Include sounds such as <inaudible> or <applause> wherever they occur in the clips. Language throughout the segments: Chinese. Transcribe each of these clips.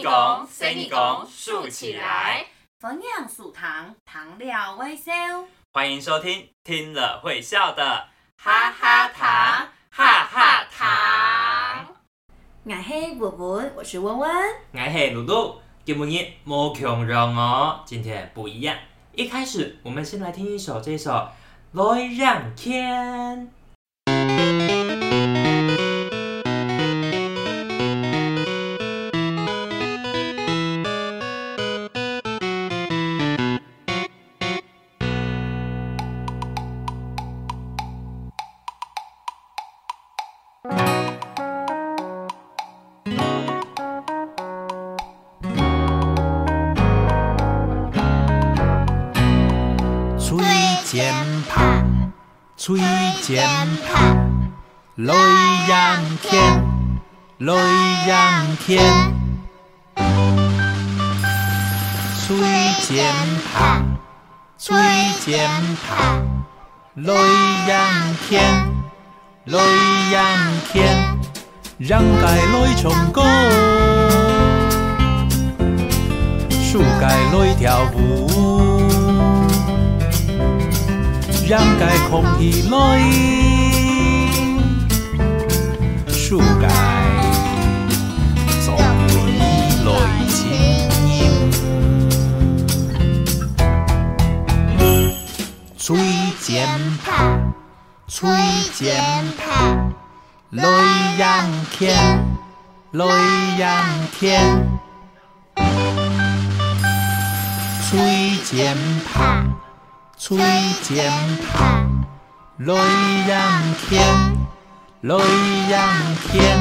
你讲，随你讲，竖起来，分享素糖，糖料微笑。欢迎收听，听了会笑的哈哈糖，哈哈糖。我是文文，我是文文。我是露露，今日冇强让哦，今天不一样。一开始，我们先来听一首这首《来让天》。吹键盘，来让天，来让天。吹键盘，吹键盘，来让天，来让天，让街来唱歌，树街来跳舞。让街空气来，树街做回来亲音，吹键盘，吹键盘，来让天，来让天，吹键盘。吹键盘，来让天，来让天，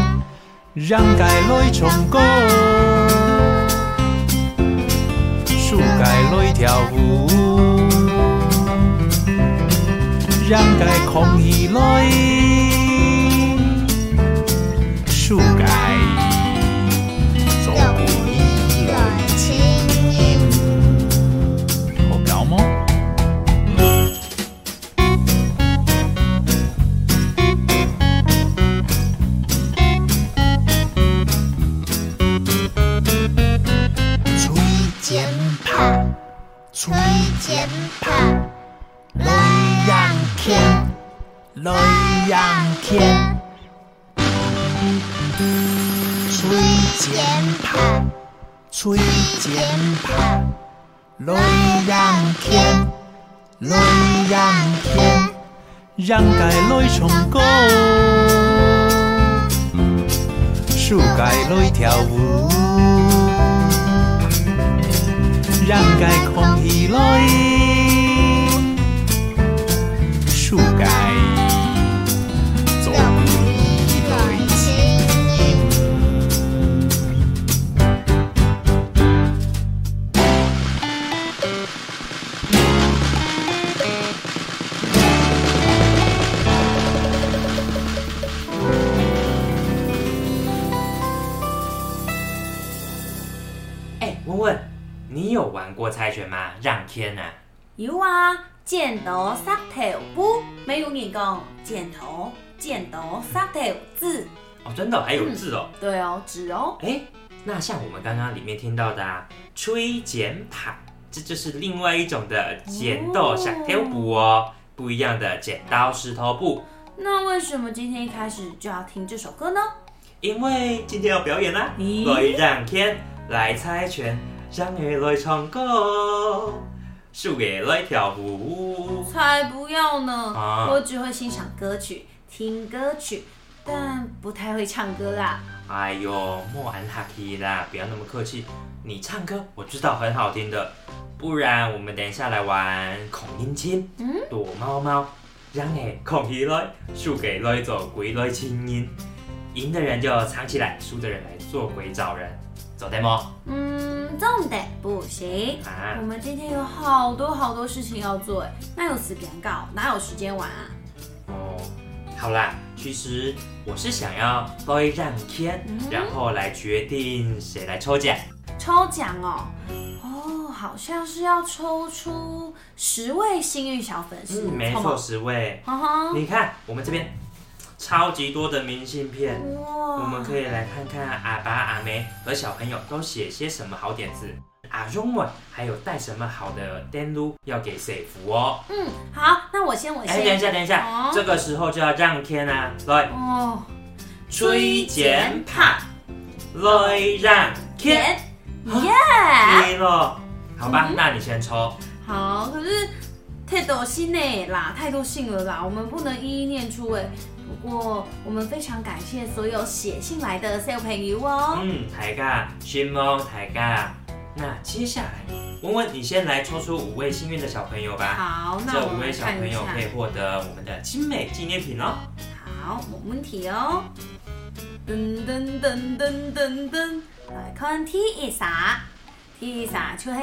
让街来唱歌，树街来跳舞，让街空气来，树街来让天，让盖来唱歌，树街来跳舞。让盖空气来，你有玩过猜拳吗？让天啊！有啊，剪刀石头布，没有人讲剪头，剪刀石头字。哦，真的还有字哦。对哦，纸哦。哎、那像我们刚刚里面听到的啊，吹剪拍，这就是另外一种的剪刀石头布哦，不一样的剪刀石头布。那为什么今天一开始就要听这首歌呢？因为今天要表演啦，所以让天来猜拳，让儿来唱歌，树儿来跳舞。才不要呢！啊我只会欣赏歌曲、听歌曲，但不太会唱歌啦。哎呦，莫安哈气啦，不要那么客气。你唱歌我知道很好听的，不然我们等一下来玩孔音亲，嗯躲猫猫，让诶孔起来，输给来做鬼来亲音，赢的人就藏起来，输的人来做鬼找人，走得么？嗯，这样的不行。啊我，们今天有好多好多事情要做，哎，那有时间搞，哪有时间玩啊？哦，好啦，其实我是想要来让天，嗯然后来决定谁来抽奖。抽奖哦，哦，好像是要抽出十位幸运小粉丝，嗯，没错，，十位。你看我们这边超级多的明信片。我们可以来看看阿爸阿妹和小朋友都写些什么好点子，阿荣们还有带什么好的电路要给谁服哦。嗯，好，那我先，我先。哎，等一下，等一下，哦。这个时候就要让天啊，来哦，吹键盘，来让天，耶，对了，好吧嗯，那你先抽。好，可是太多信呢啦，太多信了啦，我们不能一一念出哎。不过我们非常感谢所有写信来的小朋友哦。嗯，大家，新梦大家。那接下来，文文你先来抽出五位幸运的小朋友吧。好，那这我们来五位小朋友可。以获得我们的精美纪念品哦。好，冇問題哦。噔噔噔噔噔噔，来看第一撒，第一撒就是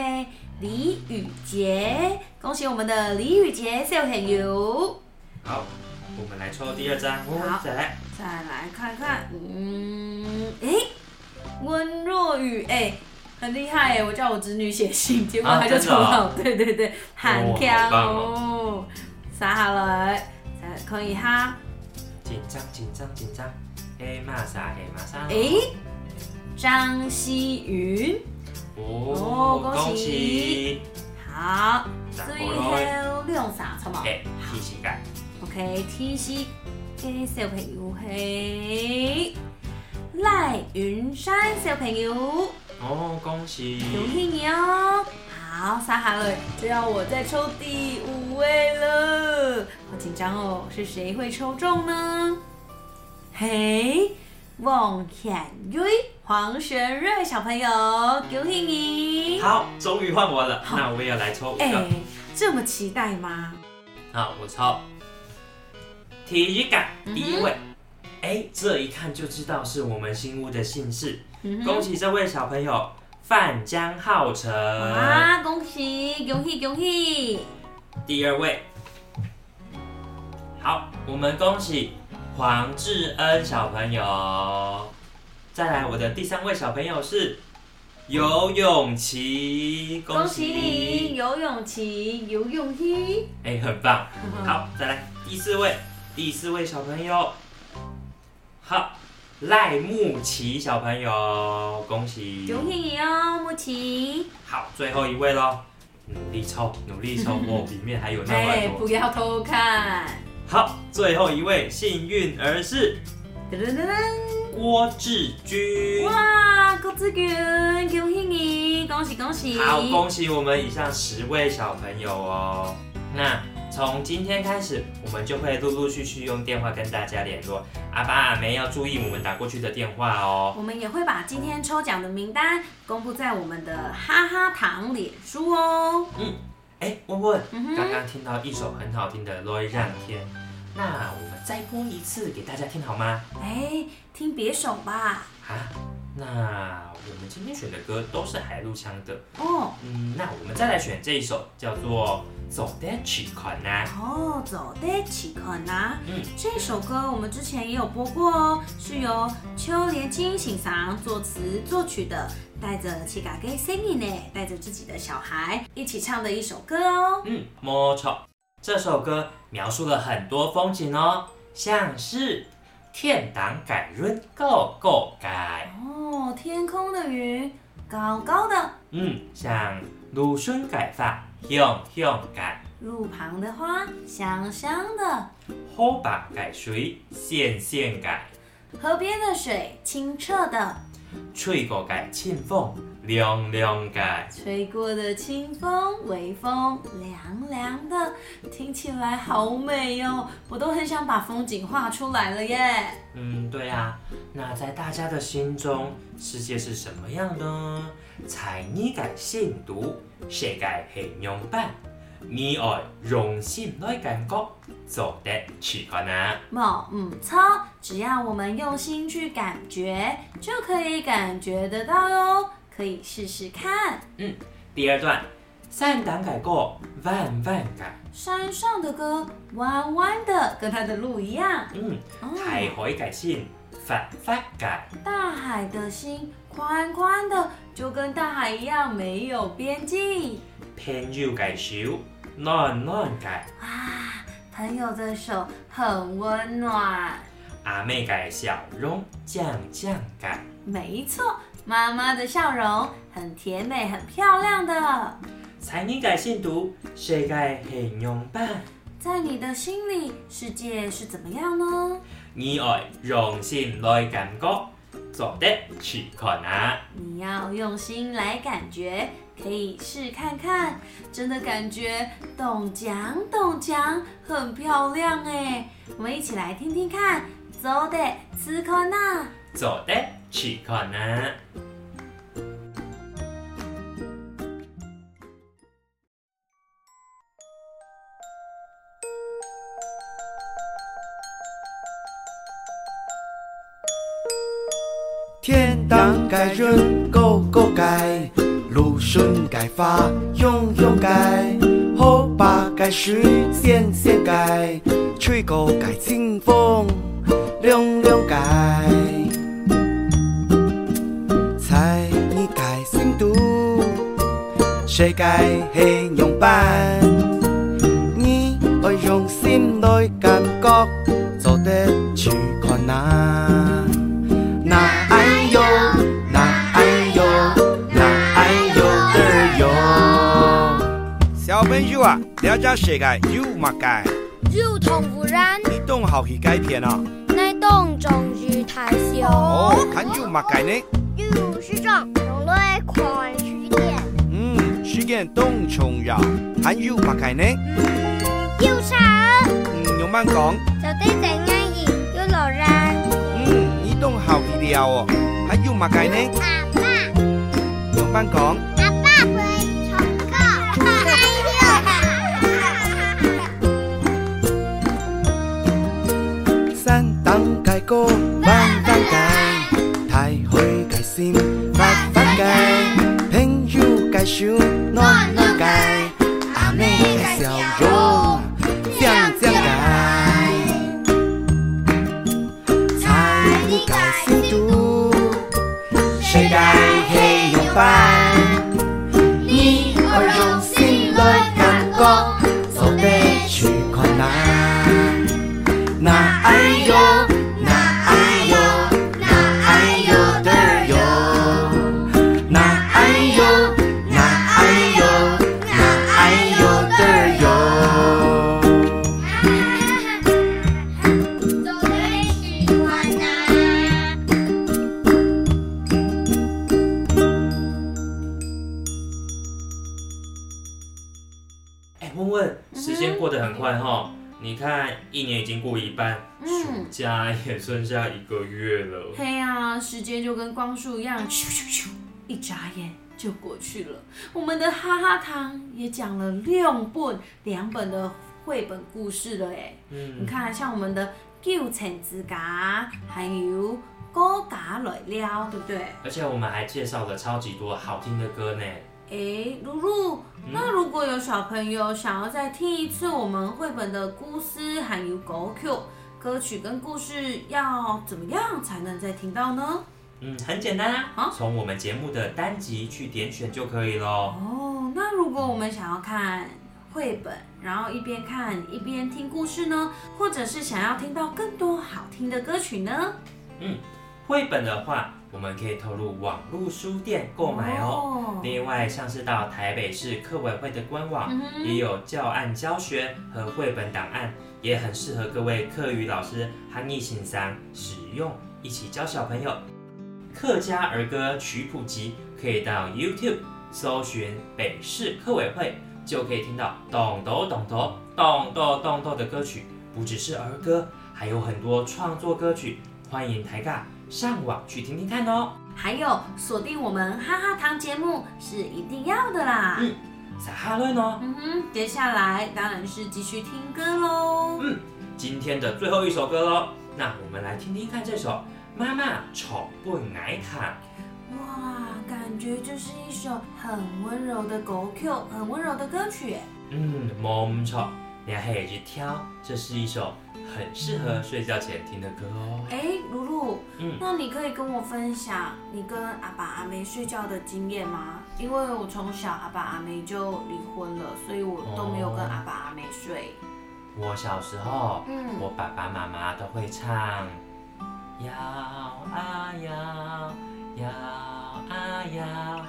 李宇杰，恭喜我们的李宇杰小朋友。好，我们来抽第二张，好再来。再来看看，嗯，誒，温若雨，哎，很厉害哎！我叫我侄女写信，结果啊她就抽到，對 <laughs> 對對，很哦強好棒哦。撒下來，再來看一下。紧张，紧张，紧张。哎，马莎，哎，马莎。诶，张希云，哦，恭喜！好，嗱最好後兩撒，好冇哎，提起感。？OK，提示嘅小朋友係賴雲山小朋友，哦，恭喜！恭喜你哦！好，撒下來，就要我再抽第五位了，好緊張哦，是誰會抽中呢？嘿，王顯瑞、黃玄瑞小朋友，恭喜你！好，终于换我了，那我也要来抽一哎、个。这么期待吗？好，我抽。体育感第一位。哎，这一看就知道是我们新屋的姓氏。嗯恭喜这位小朋友范江浩成。哇，恭喜恭喜恭喜！第二位，好，我们恭喜黄志恩小朋友。再来，我的第三位小朋友是游泳琪，恭喜你，游泳池，游泳池。哎，很棒。<laughs> 好，再来第四位，第四位小朋友，好，赖木奇小朋友，恭喜。恭喜你哦，木奇。好，最后一位喽，努力抽，努力抽，哦，里面还有那哎，么多。不要偷看。好，最后一位幸运儿是噔噔噔噔。郭志军。哇，郭志军，恭喜你，恭喜恭喜！好，恭喜我们以上十位小朋友哦。那从今天开始，我们就会陆陆续续用电话跟大家联络。阿爸阿梅要注意我们打过去的电话哦。我们也会把今天抽奖的名单公布在我们的哈哈糖脸书哦。嗯哎，问问，刚刚听到一首很好听的《Roy 让天》，那我们再播一次给大家听好吗？哎，听别首吧。啊，那我们今天选的歌都是海陆腔的，哦嗯，那我们再来选这一首叫做《走得起款》呐。哦，走的起可拿。嗯，这首歌我们之前也有播过哦，是由秋连金欣赏作词作曲的，带着七嘎给 singing 呢，带着自己的小孩一起唱的一首歌哦。嗯，没错，这首歌描述了很多风景哦，像是天堂改润高高改，哦，天空的云高高的，嗯，像芦笋改发香香改，路旁的花香香的，河坝改水咸咸改，河边的水清澈的，吹过改清风凉凉的。吹过的清风，微风凉凉的，听起来好美哦，我都很想把风景画出来了耶。嗯，对啊，那在大家的心中，世界是什么样呢？猜你改信读，世界形容版，你爱用心来感觉，做得去看啊！冇唔错，只要我们用心去感觉，就可以感觉得到哟。可以试试看。嗯第二段，三档改过，万万改，山上的歌弯弯的，跟它的路一样。嗯，哦海海改心，发发改，大海的心宽宽的，就跟大海一样没有边际。偏要改少，暖暖改，啊，朋友的手很温暖。阿妹嘅笑容酱酱感。没错，妈妈的笑容很甜美、很漂亮的。才你改信读，世界很勇敢。在你的心里，世界是怎么样呢？你爱用心来感觉，做的去看啊！你要用心来感觉，可以试看看，真的感觉懂讲懂讲，很漂亮哎！我们一起来听听看，走的去看啊。走的去看啊！天当盖，人高高盖，路顺盖发，用用盖，后把盖时，鲜鲜盖，吹个盖清风，凉凉盖。猜你盖心都，谁盖黑牛板？你我用心来感觉，做得去困难。朋友啊，了解世界有乜界？有同污染，你懂好去改变啊？内动终于太小。哦，看有乜界呢？有时长用来看时间，嗯，时间懂重要，还有乜界呢？有啥？嗯，用慢讲。就对在眼影有老人。嗯，你懂好去了哦，还有乜界呢？阿爸，用慢讲。cô vang vang cài. Thái hồi cài sim vang vang cài. Thánh du cài siêu non 经过一半，嗯暑假也剩下一个月了。嘿呀、时间就跟光速一样，咻咻咻，一眨眼就过去了。我们的哈哈糖也讲了六本两本的绘本故事了哎。嗯你看，像我们的九层之家，还有高嘎来了，对不对？而且我们还介绍了超级多好听的歌呢。诶，露露，那如果有小朋友想要再听一次我们绘本的故事，还有狗 Q、歌曲跟故事，要怎么样才能再听到呢？嗯，很简单啊好，从我们节目的单集去点选就可以咯。哦，那如果我们想要看绘本，然后一边看一边听故事呢，或者是想要听到更多好听的歌曲呢？嗯绘本的话，我们可以投入网络书店购买哦。另外像是到台北市课委会的官网也有教案教学和绘本档案也很适合各位课余老师和逆行上使用一起教小朋友。客家儿歌曲谱集可以到 youtube 搜寻北市课委会就可以听到咚咚咚咚咚咚的歌曲不只是儿歌还有很多创作歌曲欢迎抬杠。上网去听听看哦。还有锁定我们哈哈糖节目是一定要的啦。嗯撒哈伦哦，嗯哼，接下来当然是继续听歌喽。嗯，今天的最后一首歌喽，那我们来听听看这首《妈妈宠不奶卡》。哇，感觉就是一首很温柔的歌曲，很温柔的歌曲。嗯，冇唔错，你还可以去挑，这是一首很适合睡觉前听的歌哦。哎，露露，嗯那你可以跟我分享你跟阿爸阿妹睡觉的经验吗？因为我从小阿爸阿妹就离婚了，所以我都没有跟阿爸阿妹睡。我小时候，嗯我爸爸妈妈都会唱摇啊摇，摇啊摇，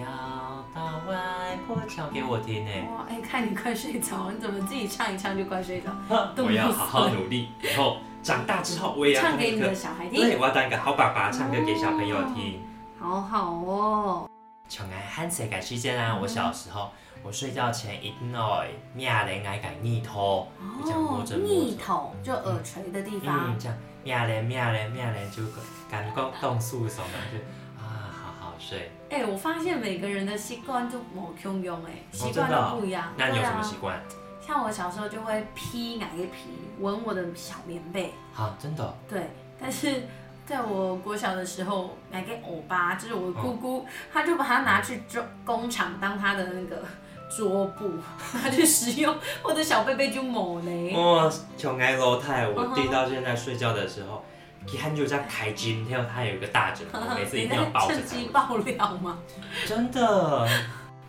摇到外婆唱给我听呢。哇，哎，看你快睡着，你怎么自己唱一唱就快睡着？<laughs> 我要好好努力，以后长大之后我也要唱给你的，小孩听对，我要当一个好爸爸，唱歌给小朋友听。好好哦。像爱喊世界时间啊，我小时候，我睡觉前一定要命令爱改逆头，就这样摸着摸逆，头就耳垂的地方嗯，，这样命令命令命令就感觉动诉手嘛，就啊好好睡。哎、我发现每个人的习惯都某共用，哎，习惯都不一样。那你有什么习惯？像我小时候就会披哪个皮，闻我的小棉被，好，真的哦，对。但是在我国小的时候，买给欧巴，就是我姑姑，她就把它拿去做工厂当她的那个桌布，<laughs> 她去使用，我的小贝贝就某嘞。哦，像爱楼太，我弟到现在睡觉的时候，一看就在开金跳，他有一个大枕头，每次一定要抱着趁。机爆料吗？<laughs> 真的，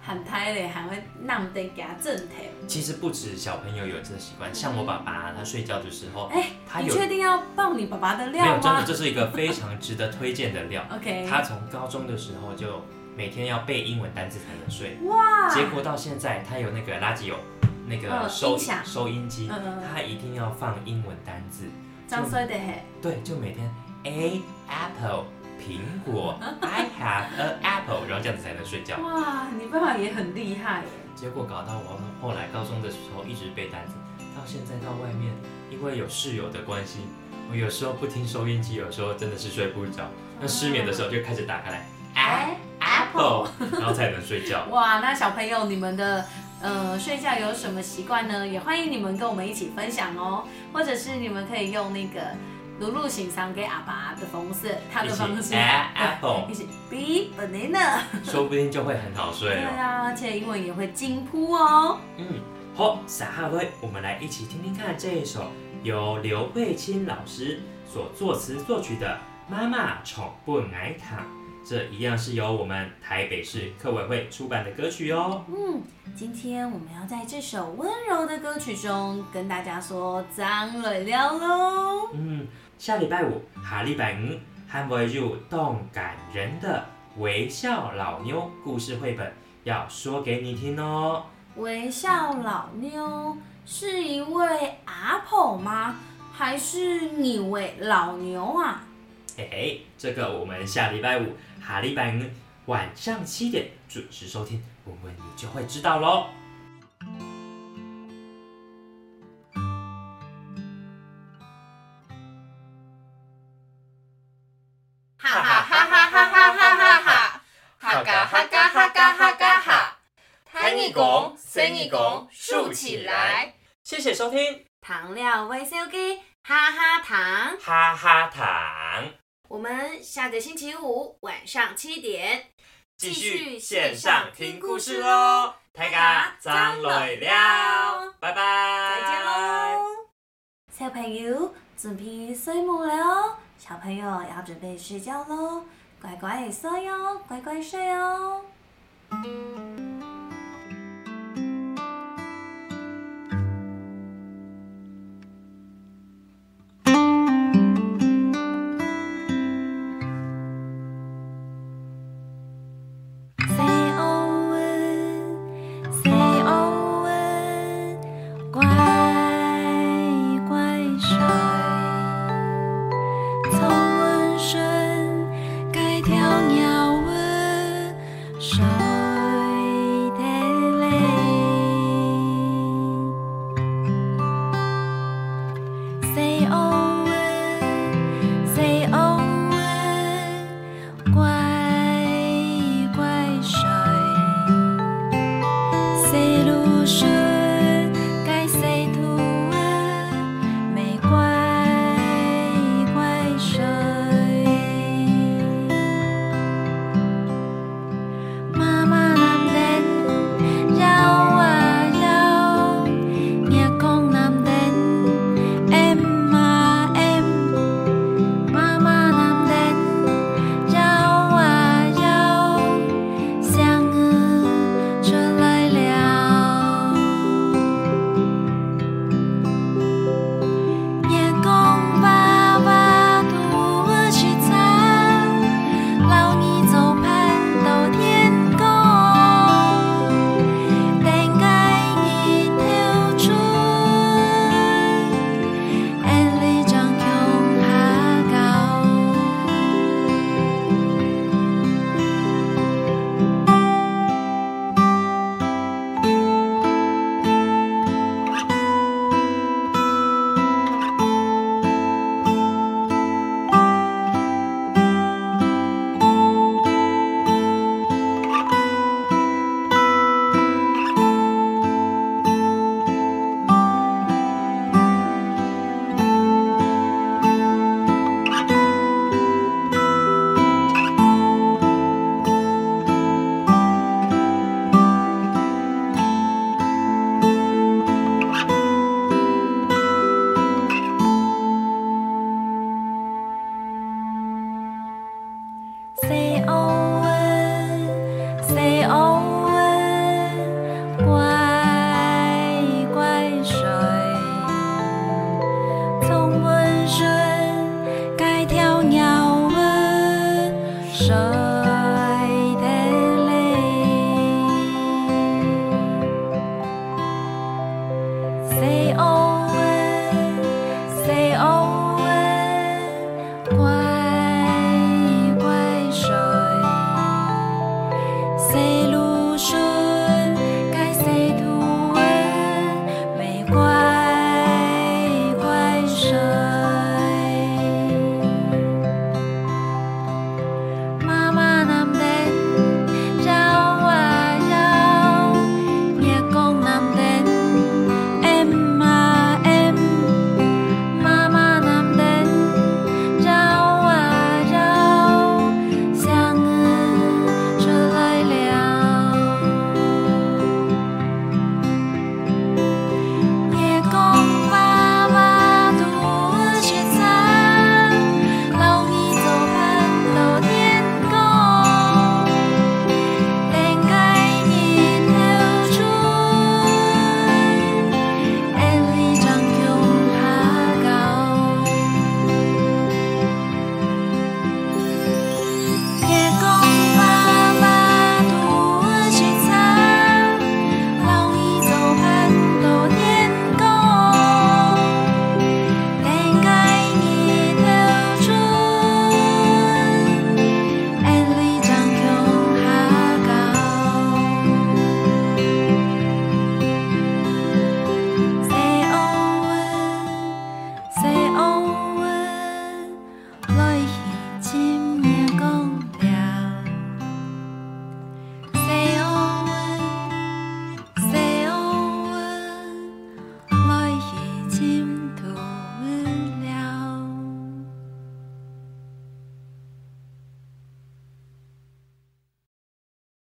喊胎嘞，还会让得给他正头。其实不止小朋友有这个习惯，像我爸爸，他睡觉的时候，哎、他有你确定要爆你爸爸的料吗没有真的，吗这是一个非常值得推荐的料。<laughs> OK，他从高中的时候就每天要背英文单词才能睡，哇，结果到现在他有那个垃圾有那个嗯收收音机他一定要放英文单字，张衰的嘿，对，就每天 A apple 苹果，I have a apple，然后这样子才能睡觉。哇，你爸爸也很厉害耶。结果搞到我后来高中的时候一直背单词，到现在到外面，因为有室友的关系，我有时候不听收音机，有时候真的是睡不着。那失眠的时候就开始打开来哎然后才能睡觉。哇，那小朋友，你们的呃睡觉有什么习惯呢？也欢迎你们跟我们一起分享哦，或者是你们可以用那个露露欣赏给阿爸的方式，他的方式一起 a- <laughs> apple 一起 be banana，说不定就会很好睡对哦。啊，而且英文也会进步哦。嗯，好，撒哈瑞，我们来一起听听看这一首由刘慧卿老师所作词作曲的《妈妈宠不奶糖》，这一样是由我们台北市客委会出版的歌曲哦。嗯，今天我们要在这首温柔的歌曲中跟大家说张磊了喽。嗯，下礼拜五，下礼拜五，还会入动感人的微笑老妞故事绘本，要说给你听哦。微笑老妞是一位阿婆吗？还是你位老牛啊？嘿嘿，这个我们下礼拜五，下礼拜五晚上七点准时收听，问问你就会知道喽。哈哈哈哈哈哈哈哈哈，哈。嘎哈嘎哈嘎哈嘎。哈，竖起来。谢谢收听，糖料微笑给哈哈糖，哈哈糖，我们下个星期五晚上七点继续线上听故事喽。大家张累了，拜拜，再见喽！小朋友准备睡梦了哦，小朋友要准备睡觉喽，乖乖地睡哟，乖乖睡哦。